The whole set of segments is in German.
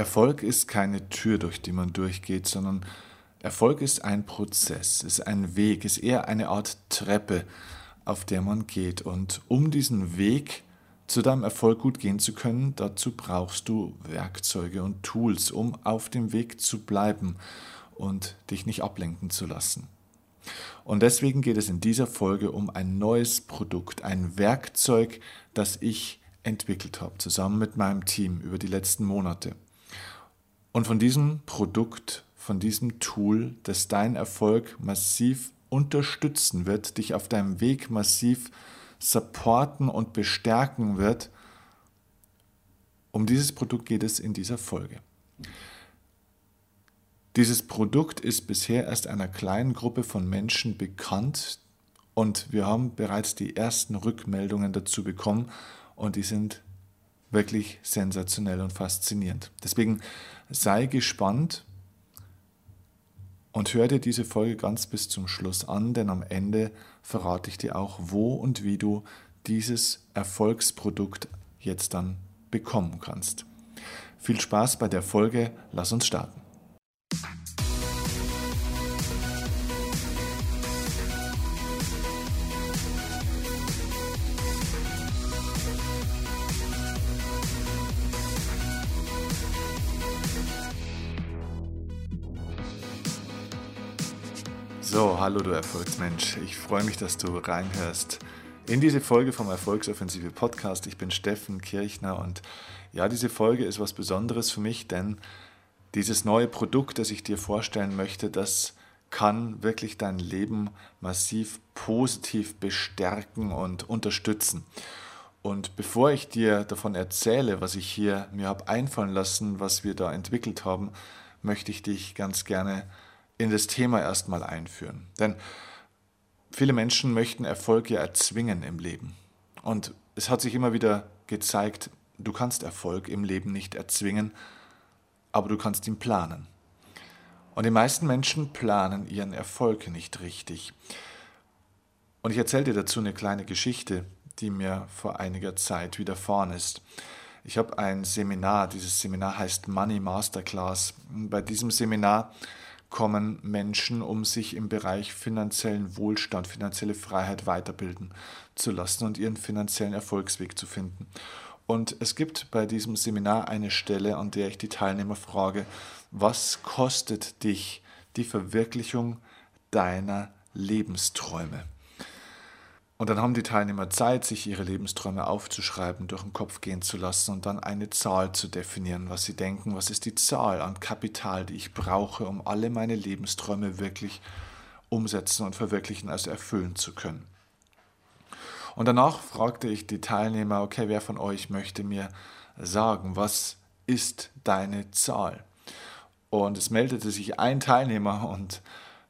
Erfolg ist keine Tür, durch die man durchgeht, sondern Erfolg ist ein Prozess, ist ein Weg, ist eher eine Art Treppe, auf der man geht. Und um diesen Weg zu deinem Erfolg gut gehen zu können, dazu brauchst du Werkzeuge und Tools, um auf dem Weg zu bleiben und dich nicht ablenken zu lassen. Und deswegen geht es in dieser Folge um ein neues Produkt, ein Werkzeug, das ich entwickelt habe, zusammen mit meinem Team über die letzten Monate. Und von diesem Produkt, von diesem Tool, das deinen Erfolg massiv unterstützen wird, dich auf deinem Weg massiv supporten und bestärken wird, um dieses Produkt geht es in dieser Folge. Dieses Produkt ist bisher erst einer kleinen Gruppe von Menschen bekannt und wir haben bereits die ersten Rückmeldungen dazu bekommen und die sind wirklich sensationell und faszinierend. Deswegen sei gespannt und hör dir diese Folge ganz bis zum Schluss an, denn am Ende verrate ich dir auch, wo und wie du dieses Erfolgsprodukt jetzt dann bekommen kannst. Viel Spaß bei der Folge, lass uns starten. So, hallo du Erfolgsmensch. Ich freue mich, dass du reinhörst in diese Folge vom Erfolgsoffensive Podcast. Ich bin Steffen Kirchner und ja, diese Folge ist was Besonderes für mich, denn dieses neue Produkt, das ich dir vorstellen möchte, das kann wirklich dein Leben massiv positiv bestärken und unterstützen. Und bevor ich dir davon erzähle, was ich hier mir habe einfallen lassen, was wir da entwickelt haben, möchte ich dich ganz gerne in das Thema erstmal einführen. Denn viele Menschen möchten Erfolg ja erzwingen im Leben. Und es hat sich immer wieder gezeigt, du kannst Erfolg im Leben nicht erzwingen, aber du kannst ihn planen. Und die meisten Menschen planen ihren Erfolg nicht richtig. Und ich erzähle dir dazu eine kleine Geschichte, die mir vor einiger Zeit widerfahren ist. Ich habe ein Seminar, dieses Seminar heißt Money Masterclass. Bei diesem Seminar kommen Menschen, um sich im Bereich finanziellen Wohlstand, finanzielle Freiheit weiterbilden zu lassen und ihren finanziellen Erfolgsweg zu finden. Und es gibt bei diesem Seminar eine Stelle, an der ich die Teilnehmer frage, was kostet dich die Verwirklichung deiner Lebensträume? Und dann haben die Teilnehmer Zeit, sich ihre Lebensträume aufzuschreiben, durch den Kopf gehen zu lassen und dann eine Zahl zu definieren, was sie denken, was ist die Zahl an Kapital, die ich brauche, um alle meine Lebensträume wirklich umsetzen und verwirklichen, also erfüllen zu können. Und danach fragte ich die Teilnehmer, okay, wer von euch möchte mir sagen, was ist deine Zahl? Und es meldete sich ein Teilnehmer und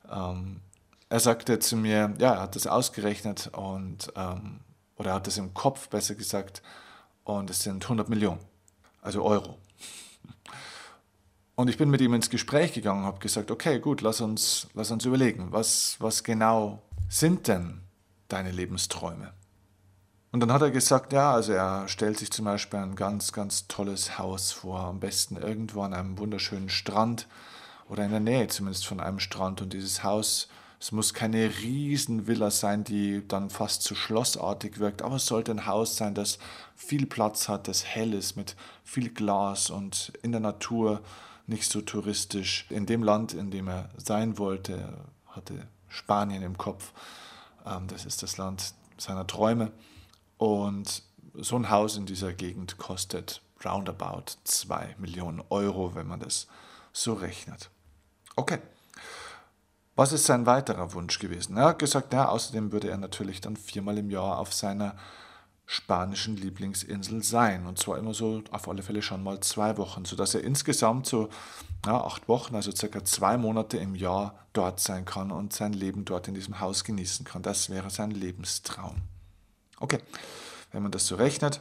ähm, er sagte zu mir, ja, er hat das ausgerechnet und, ähm, oder er hat das im Kopf besser gesagt, und es sind 100 Millionen, also Euro. Und ich bin mit ihm ins Gespräch gegangen und habe gesagt, okay, gut, lass uns, lass uns überlegen, was, was genau sind denn deine Lebensträume? Und dann hat er gesagt, ja, also er stellt sich zum Beispiel ein ganz, ganz tolles Haus vor, am besten irgendwo an einem wunderschönen Strand oder in der Nähe zumindest von einem Strand. Und dieses Haus es muss keine Riesenvilla sein, die dann fast zu schlossartig wirkt, aber es sollte ein Haus sein, das viel Platz hat, das hell ist, mit viel Glas und in der Natur, nicht so touristisch. In dem Land, in dem er sein wollte, hatte Spanien im Kopf. Ähm, das ist das Land seiner Träume. Und so ein Haus in dieser Gegend kostet roundabout 2 Millionen Euro, wenn man das so rechnet. Okay. Was ist sein weiterer Wunsch gewesen? Er hat gesagt, ja, außerdem würde er natürlich dann viermal im Jahr auf seiner spanischen Lieblingsinsel sein. Und zwar immer so auf alle Fälle schon mal zwei Wochen, sodass er insgesamt so ja, acht Wochen, also circa zwei Monate im Jahr dort sein kann und sein Leben dort in diesem Haus genießen kann. Das wäre sein Lebenstraum. Okay, wenn man das so rechnet,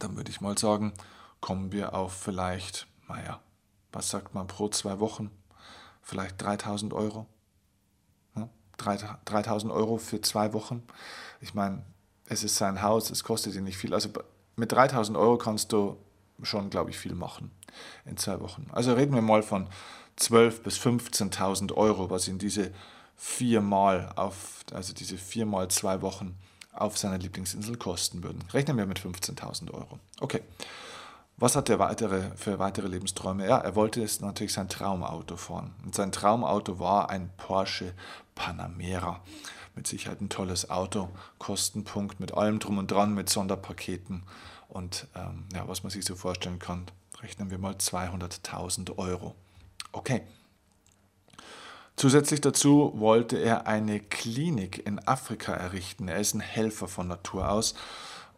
dann würde ich mal sagen, kommen wir auf vielleicht, naja, was sagt man pro zwei Wochen? Vielleicht 3000 Euro. 3000 Euro für zwei Wochen. Ich meine, es ist sein Haus, es kostet ihn nicht viel. Also mit 3000 Euro kannst du schon, glaube ich, viel machen in zwei Wochen. Also reden wir mal von 12.000 bis 15.000 Euro, was ihn diese viermal auf, also diese viermal zwei Wochen auf seiner Lieblingsinsel kosten würden. Rechnen wir mit 15.000 Euro. Okay. Was hat er weitere, für weitere Lebensträume? Ja, er wollte es natürlich sein Traumauto fahren. Und sein Traumauto war ein Porsche Panamera. Mit Sicherheit ein tolles Auto, Kostenpunkt mit allem drum und dran, mit Sonderpaketen und ähm, ja, was man sich so vorstellen kann. Rechnen wir mal 200.000 Euro. Okay. Zusätzlich dazu wollte er eine Klinik in Afrika errichten. Er ist ein Helfer von Natur aus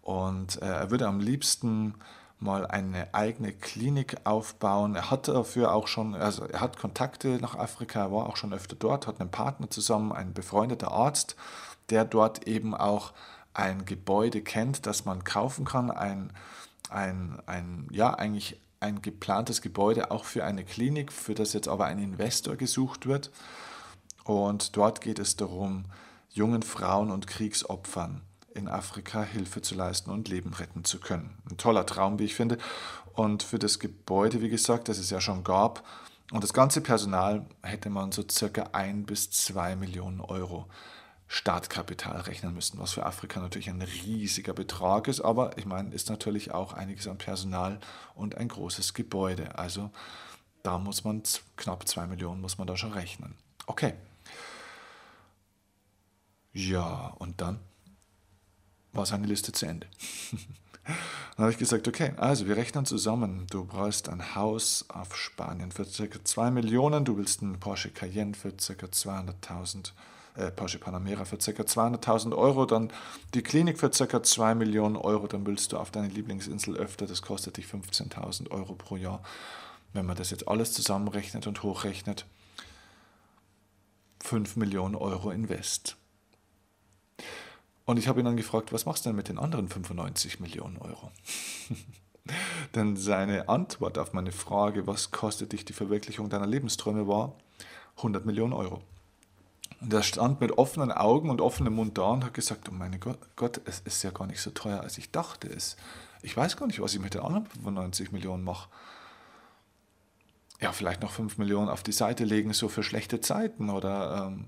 und äh, er würde am liebsten mal eine eigene Klinik aufbauen. Er hat dafür auch schon, also er hat Kontakte nach Afrika, war auch schon öfter dort, hat einen Partner zusammen, ein befreundeter Arzt, der dort eben auch ein Gebäude kennt, das man kaufen kann, ein, ein, ein ja, eigentlich ein geplantes Gebäude auch für eine Klinik, für das jetzt aber ein Investor gesucht wird. Und dort geht es darum, jungen Frauen und Kriegsopfern in Afrika Hilfe zu leisten und Leben retten zu können. Ein toller Traum, wie ich finde. Und für das Gebäude, wie gesagt, das es ja schon gab, und das ganze Personal hätte man so circa ein bis zwei Millionen Euro Startkapital rechnen müssen, was für Afrika natürlich ein riesiger Betrag ist, aber ich meine, ist natürlich auch einiges an Personal und ein großes Gebäude. Also da muss man knapp zwei Millionen muss man da schon rechnen. Okay. Ja, und dann war seine Liste zu Ende. Dann habe ich gesagt, okay, also wir rechnen zusammen. Du brauchst ein Haus auf Spanien für ca. 2 Millionen, du willst einen Porsche Cayenne für ca. 200.000, äh, Porsche Panamera für ca. 200.000 Euro, dann die Klinik für ca. 2 Millionen Euro, dann willst du auf deine Lieblingsinsel öfter, das kostet dich 15.000 Euro pro Jahr. Wenn man das jetzt alles zusammenrechnet und hochrechnet, 5 Millionen Euro Invest. Und ich habe ihn dann gefragt, was machst du denn mit den anderen 95 Millionen Euro? Denn seine Antwort auf meine Frage, was kostet dich die Verwirklichung deiner Lebensträume, war 100 Millionen Euro. Und er stand mit offenen Augen und offenem Mund da und hat gesagt, oh mein Gott, es ist ja gar nicht so teuer, als ich dachte es. Ich weiß gar nicht, was ich mit den anderen 95 Millionen mache. Ja, vielleicht noch 5 Millionen auf die Seite legen, so für schlechte Zeiten oder ähm,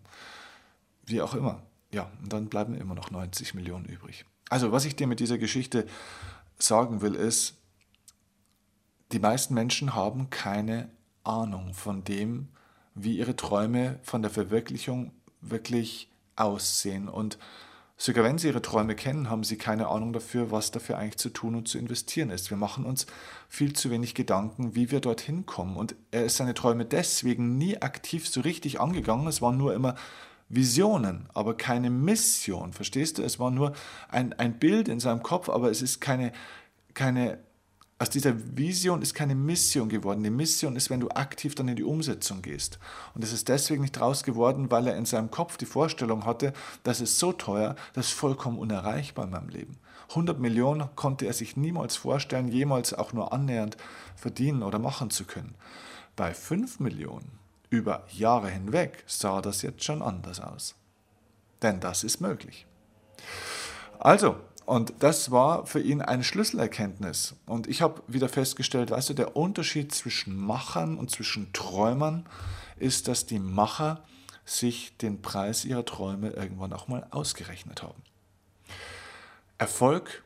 wie auch immer ja, und dann bleiben immer noch 90 Millionen übrig. Also, was ich dir mit dieser Geschichte sagen will, ist, die meisten Menschen haben keine Ahnung von dem, wie ihre Träume von der Verwirklichung wirklich aussehen. Und sogar wenn sie ihre Träume kennen, haben sie keine Ahnung dafür, was dafür eigentlich zu tun und zu investieren ist. Wir machen uns viel zu wenig Gedanken, wie wir dorthin kommen. Und er ist seine Träume deswegen nie aktiv so richtig angegangen. Es war nur immer Visionen, aber keine Mission. Verstehst du? Es war nur ein, ein Bild in seinem Kopf, aber es ist keine, keine, aus dieser Vision ist keine Mission geworden. Die Mission ist, wenn du aktiv dann in die Umsetzung gehst. Und es ist deswegen nicht raus geworden, weil er in seinem Kopf die Vorstellung hatte, das ist so teuer, das ist vollkommen unerreichbar in meinem Leben. 100 Millionen konnte er sich niemals vorstellen, jemals auch nur annähernd verdienen oder machen zu können. Bei 5 Millionen über Jahre hinweg sah das jetzt schon anders aus. Denn das ist möglich. Also, und das war für ihn eine Schlüsselerkenntnis. Und ich habe wieder festgestellt, weißt du, der Unterschied zwischen Machern und zwischen Träumern ist, dass die Macher sich den Preis ihrer Träume irgendwann auch mal ausgerechnet haben. Erfolg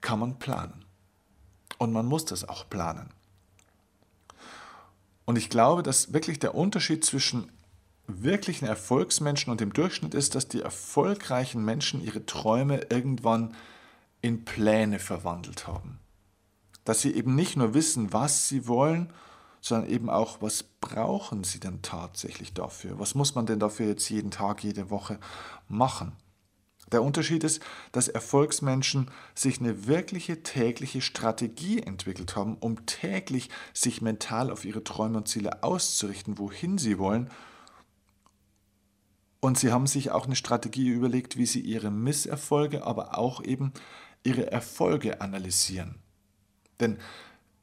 kann man planen. Und man muss das auch planen. Und ich glaube, dass wirklich der Unterschied zwischen wirklichen Erfolgsmenschen und dem Durchschnitt ist, dass die erfolgreichen Menschen ihre Träume irgendwann in Pläne verwandelt haben. Dass sie eben nicht nur wissen, was sie wollen, sondern eben auch, was brauchen sie denn tatsächlich dafür? Was muss man denn dafür jetzt jeden Tag, jede Woche machen? Der Unterschied ist, dass Erfolgsmenschen sich eine wirkliche tägliche Strategie entwickelt haben, um täglich sich mental auf ihre Träume und Ziele auszurichten, wohin sie wollen. Und sie haben sich auch eine Strategie überlegt, wie sie ihre Misserfolge, aber auch eben ihre Erfolge analysieren. Denn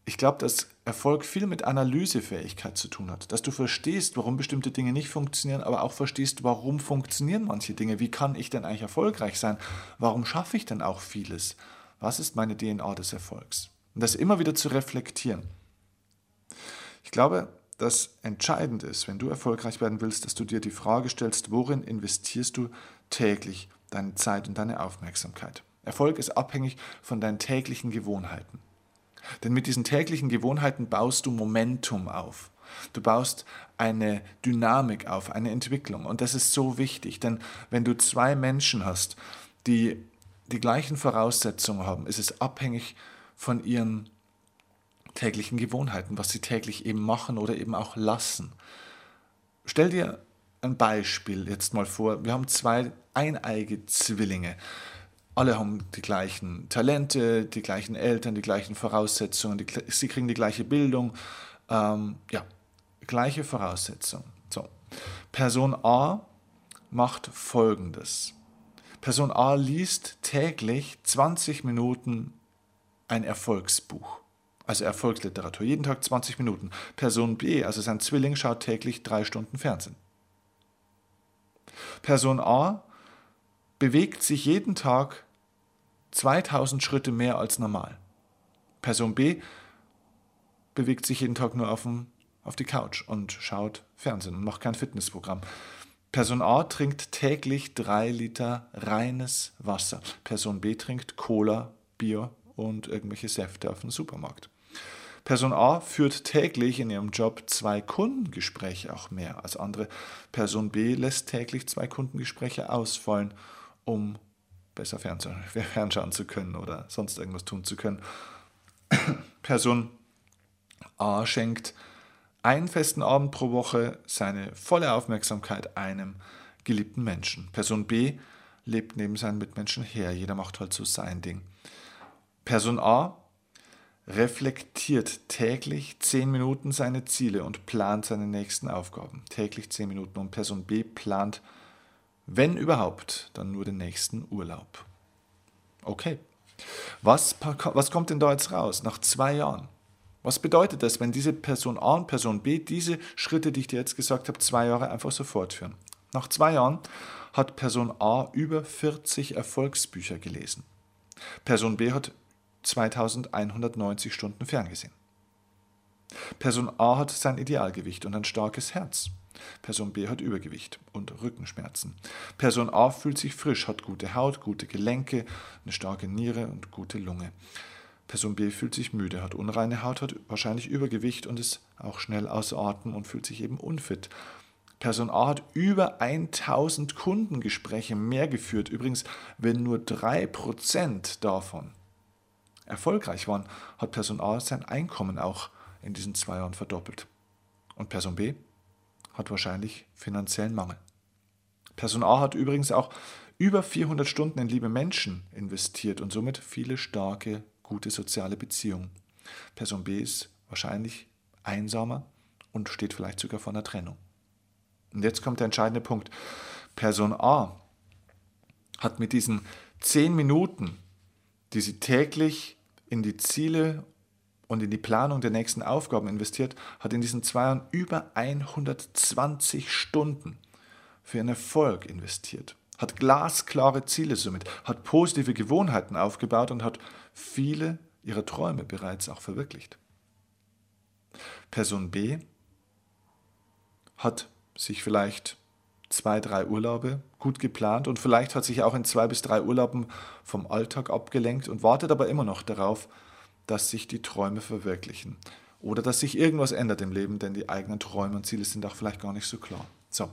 ich glaube, dass Erfolg viel mit Analysefähigkeit zu tun hat. Dass du verstehst, warum bestimmte Dinge nicht funktionieren, aber auch verstehst, warum funktionieren manche Dinge. Wie kann ich denn eigentlich erfolgreich sein? Warum schaffe ich denn auch vieles? Was ist meine DNA des Erfolgs? und das immer wieder zu reflektieren. Ich glaube, dass entscheidend ist, wenn du erfolgreich werden willst, dass du dir die Frage stellst, worin investierst du täglich deine Zeit und deine Aufmerksamkeit. Erfolg ist abhängig von deinen täglichen Gewohnheiten. Denn mit diesen täglichen Gewohnheiten baust du Momentum auf. Du baust eine Dynamik auf, eine Entwicklung. Und das ist so wichtig, denn wenn du zwei Menschen hast, die die gleichen Voraussetzungen haben, ist es abhängig von ihren täglichen Gewohnheiten, was sie täglich eben machen oder eben auch lassen. Stell dir ein Beispiel jetzt mal vor. Wir haben zwei eineige Zwillinge. Alle haben die gleichen Talente, die gleichen Eltern, die gleichen Voraussetzungen, die, sie kriegen die gleiche Bildung. Ähm, ja, gleiche Voraussetzungen. So. Person A macht Folgendes. Person A liest täglich 20 Minuten ein Erfolgsbuch, also Erfolgsliteratur, jeden Tag 20 Minuten. Person B, also sein Zwilling, schaut täglich drei Stunden Fernsehen. Person A bewegt sich jeden Tag 2000 Schritte mehr als normal. Person B bewegt sich jeden Tag nur auf, dem, auf die Couch und schaut Fernsehen und macht kein Fitnessprogramm. Person A trinkt täglich drei Liter reines Wasser. Person B trinkt Cola, Bier und irgendwelche Säfte auf dem Supermarkt. Person A führt täglich in ihrem Job zwei Kundengespräche auch mehr als andere. Person B lässt täglich zwei Kundengespräche ausfallen, um besser fernschauen zu können oder sonst irgendwas tun zu können. Person A schenkt einen festen Abend pro Woche seine volle Aufmerksamkeit einem geliebten Menschen. Person B lebt neben seinen Mitmenschen her. Jeder macht halt so sein Ding. Person A reflektiert täglich zehn Minuten seine Ziele und plant seine nächsten Aufgaben. Täglich zehn Minuten. Und Person B plant, wenn überhaupt, dann nur den nächsten Urlaub. Okay. Was, was kommt denn da jetzt raus nach zwei Jahren? Was bedeutet das, wenn diese Person A und Person B diese Schritte, die ich dir jetzt gesagt habe, zwei Jahre einfach so fortführen? Nach zwei Jahren hat Person A über 40 Erfolgsbücher gelesen. Person B hat 2190 Stunden ferngesehen. Person A hat sein Idealgewicht und ein starkes Herz. Person B hat Übergewicht und Rückenschmerzen. Person A fühlt sich frisch, hat gute Haut, gute Gelenke, eine starke Niere und gute Lunge. Person B fühlt sich müde, hat unreine Haut, hat wahrscheinlich Übergewicht und ist auch schnell außer Atem und fühlt sich eben unfit. Person A hat über 1000 Kundengespräche mehr geführt. Übrigens, wenn nur 3% davon erfolgreich waren, hat Person A sein Einkommen auch in diesen zwei Jahren verdoppelt. Und Person B hat wahrscheinlich finanziellen Mangel. Person A hat übrigens auch über 400 Stunden in liebe Menschen investiert und somit viele starke gute soziale Beziehung. Person B ist wahrscheinlich einsamer und steht vielleicht sogar vor einer Trennung. Und jetzt kommt der entscheidende Punkt. Person A hat mit diesen zehn Minuten, die sie täglich in die Ziele und in die Planung der nächsten Aufgaben investiert, hat in diesen zwei Jahren über 120 Stunden für ihren Erfolg investiert hat glasklare Ziele somit, hat positive Gewohnheiten aufgebaut und hat viele ihrer Träume bereits auch verwirklicht. Person B hat sich vielleicht zwei, drei Urlaube gut geplant und vielleicht hat sich auch in zwei bis drei Urlauben vom Alltag abgelenkt und wartet aber immer noch darauf, dass sich die Träume verwirklichen oder dass sich irgendwas ändert im Leben, denn die eigenen Träume und Ziele sind auch vielleicht gar nicht so klar. So.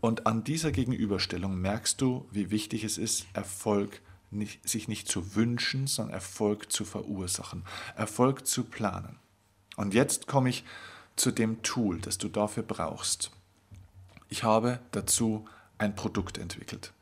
Und an dieser Gegenüberstellung merkst du, wie wichtig es ist, Erfolg nicht, sich nicht zu wünschen, sondern Erfolg zu verursachen, Erfolg zu planen. Und jetzt komme ich zu dem Tool, das du dafür brauchst. Ich habe dazu ein Produkt entwickelt.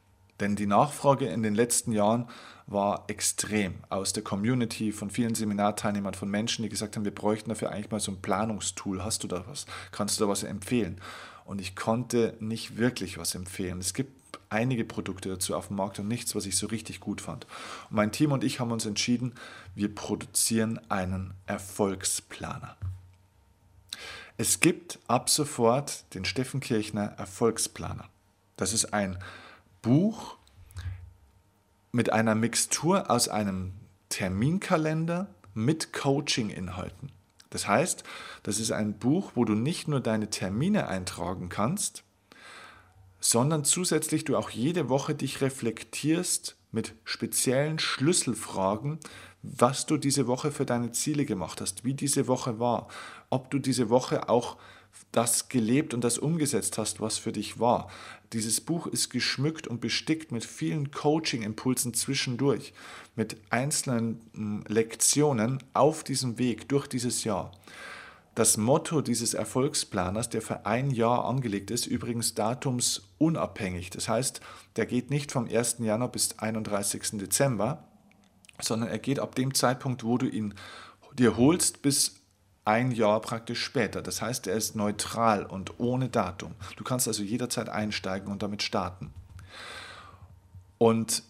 Denn die Nachfrage in den letzten Jahren war extrem aus der Community, von vielen Seminarteilnehmern, von Menschen, die gesagt haben, wir bräuchten dafür eigentlich mal so ein Planungstool. Hast du da was? Kannst du da was empfehlen? und ich konnte nicht wirklich was empfehlen. Es gibt einige Produkte dazu auf dem Markt und nichts, was ich so richtig gut fand. Und mein Team und ich haben uns entschieden, wir produzieren einen Erfolgsplaner. Es gibt ab sofort den Steffen Kirchner Erfolgsplaner. Das ist ein Buch mit einer Mixtur aus einem Terminkalender mit Coaching-Inhalten. Das heißt, das ist ein Buch, wo du nicht nur deine Termine eintragen kannst, sondern zusätzlich du auch jede Woche dich reflektierst mit speziellen Schlüsselfragen, was du diese Woche für deine Ziele gemacht hast, wie diese Woche war, ob du diese Woche auch das gelebt und das umgesetzt hast, was für dich war. Dieses Buch ist geschmückt und bestickt mit vielen Coaching-Impulsen zwischendurch, mit einzelnen hm, Lektionen auf diesem Weg durch dieses Jahr. Das Motto dieses Erfolgsplaners, der für ein Jahr angelegt ist, übrigens datumsunabhängig. Das heißt, der geht nicht vom 1. Januar bis 31. Dezember, sondern er geht ab dem Zeitpunkt, wo du ihn dir holst, bis ein Jahr praktisch später. Das heißt, er ist neutral und ohne Datum. Du kannst also jederzeit einsteigen und damit starten. Und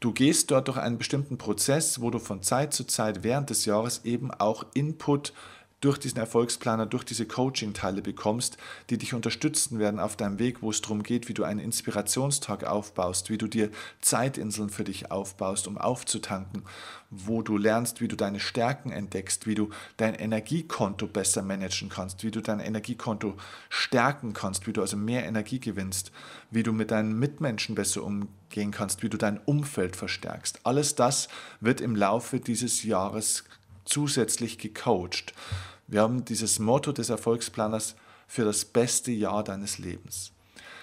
du gehst dort durch einen bestimmten Prozess, wo du von Zeit zu Zeit während des Jahres eben auch Input durch diesen Erfolgsplaner, durch diese Coaching-Teile bekommst, die dich unterstützen werden auf deinem Weg, wo es darum geht, wie du einen Inspirationstag aufbaust, wie du dir Zeitinseln für dich aufbaust, um aufzutanken, wo du lernst, wie du deine Stärken entdeckst, wie du dein Energiekonto besser managen kannst, wie du dein Energiekonto stärken kannst, wie du also mehr Energie gewinnst, wie du mit deinen Mitmenschen besser umgehen kannst, wie du dein Umfeld verstärkst. Alles das wird im Laufe dieses Jahres zusätzlich gecoacht. Wir haben dieses Motto des Erfolgsplaners für das beste Jahr deines Lebens.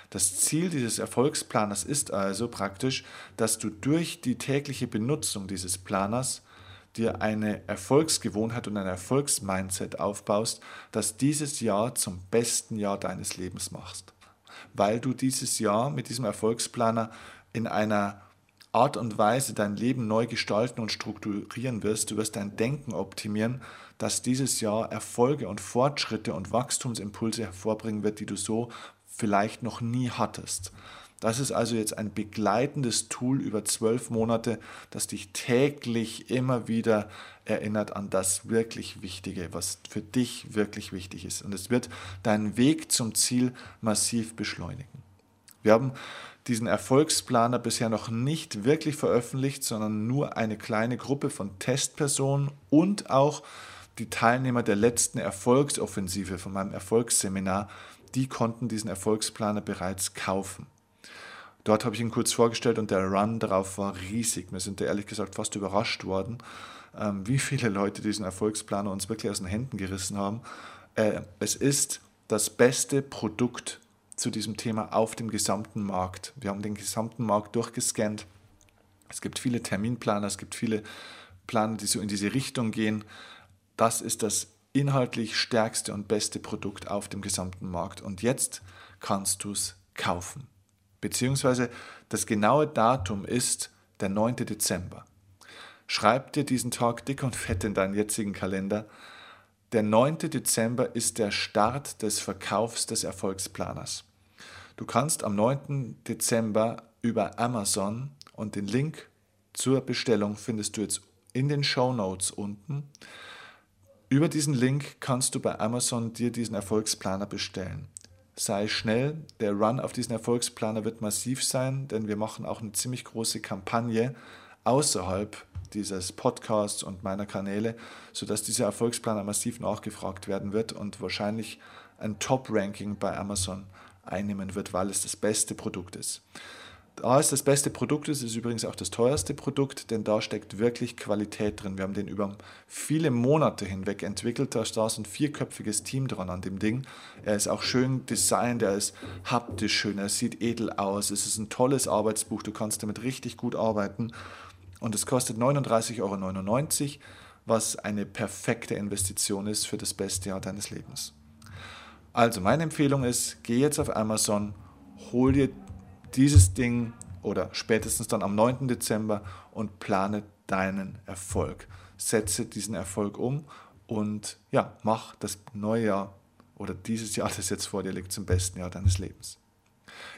Das Ziel dieses Erfolgsplaners ist also praktisch, dass du durch die tägliche Benutzung dieses Planers dir eine Erfolgsgewohnheit und ein Erfolgsmindset aufbaust, das dieses Jahr zum besten Jahr deines Lebens machst. Weil du dieses Jahr mit diesem Erfolgsplaner in einer Art und Weise dein Leben neu gestalten und strukturieren wirst. Du wirst dein Denken optimieren, dass dieses Jahr Erfolge und Fortschritte und Wachstumsimpulse hervorbringen wird, die du so vielleicht noch nie hattest. Das ist also jetzt ein begleitendes Tool über zwölf Monate, das dich täglich immer wieder erinnert an das wirklich Wichtige, was für dich wirklich wichtig ist. Und es wird deinen Weg zum Ziel massiv beschleunigen. Wir haben diesen Erfolgsplaner bisher noch nicht wirklich veröffentlicht, sondern nur eine kleine Gruppe von Testpersonen und auch die Teilnehmer der letzten Erfolgsoffensive von meinem Erfolgsseminar, die konnten diesen Erfolgsplaner bereits kaufen. Dort habe ich ihn kurz vorgestellt und der Run darauf war riesig. Wir sind da ehrlich gesagt fast überrascht worden, ähm, wie viele Leute diesen Erfolgsplaner uns wirklich aus den Händen gerissen haben. Äh, es ist das beste Produkt zu diesem Thema auf dem gesamten Markt. Wir haben den gesamten Markt durchgescannt. Es gibt viele Terminplaner, es gibt viele Planer, die so in diese Richtung gehen. Das ist das inhaltlich stärkste und beste Produkt auf dem gesamten Markt. Und jetzt kannst du es kaufen. Beziehungsweise das genaue Datum ist der 9. Dezember. Schreib dir diesen Tag dick und fett in deinen jetzigen Kalender. Der 9. Dezember ist der Start des Verkaufs des Erfolgsplaners. Du kannst am 9. Dezember über Amazon und den Link zur Bestellung findest du jetzt in den Show Notes unten. Über diesen Link kannst du bei Amazon dir diesen Erfolgsplaner bestellen. Sei schnell, der Run auf diesen Erfolgsplaner wird massiv sein, denn wir machen auch eine ziemlich große Kampagne außerhalb dieses Podcasts und meiner Kanäle, sodass dieser Erfolgsplaner massiv nachgefragt werden wird und wahrscheinlich ein Top-Ranking bei Amazon einnehmen wird, weil es das beste Produkt ist. Da es das beste Produkt ist, ist übrigens auch das teuerste Produkt, denn da steckt wirklich Qualität drin. Wir haben den über viele Monate hinweg entwickelt. Da saß ein vierköpfiges Team dran an dem Ding. Er ist auch schön designt, er ist haptisch schön, er sieht edel aus. Es ist ein tolles Arbeitsbuch, du kannst damit richtig gut arbeiten und es kostet 39,99 Euro, was eine perfekte Investition ist für das beste Jahr deines Lebens. Also meine Empfehlung ist, geh jetzt auf Amazon, hol dir dieses Ding oder spätestens dann am 9. Dezember und plane deinen Erfolg. Setze diesen Erfolg um und ja, mach das neue Jahr oder dieses Jahr, das jetzt vor dir liegt, zum besten Jahr deines Lebens.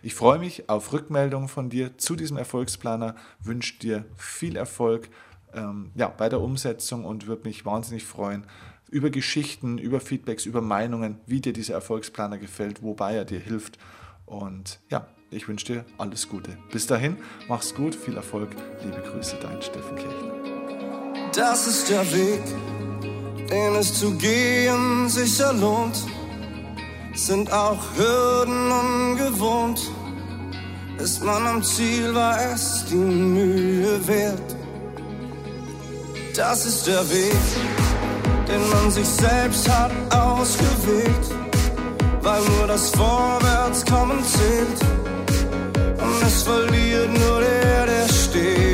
Ich freue mich auf Rückmeldungen von dir zu diesem Erfolgsplaner, wünsche dir viel Erfolg ähm, ja, bei der Umsetzung und würde mich wahnsinnig freuen über Geschichten, über Feedbacks, über Meinungen, wie dir dieser Erfolgsplaner gefällt, wobei er dir hilft. Und ja, ich wünsche dir alles Gute. Bis dahin, mach's gut, viel Erfolg, liebe Grüße, dein Steffen Kirchner. Das ist der Weg, den es zu gehen sicher lohnt. Sind auch Hürden ungewohnt. Ist man am Ziel, war es die Mühe wert. Das ist der Weg, den man sich selbst hat ausgewählt, weil nur das Vorwärtskommen zählt. Und es verliert nur der, der stehen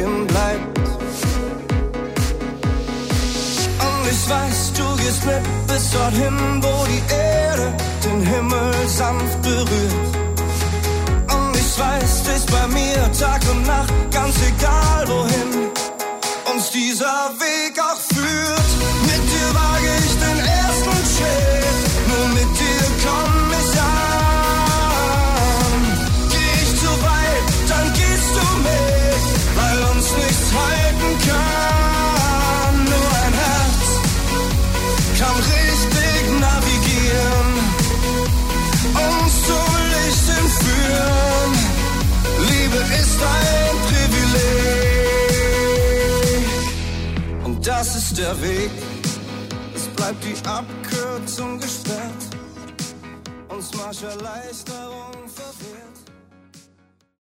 Und ich weiß, du gehst mit bis dorthin, wo die Erde den Himmel sanft berührt. Und ich weiß, stehst bei mir Tag und Nacht, ganz egal wohin uns dieser Weg auch führt. Der Weg. Es bleibt die Abkürzung gesperrt, uns Marsch Erleichterung verwehrt.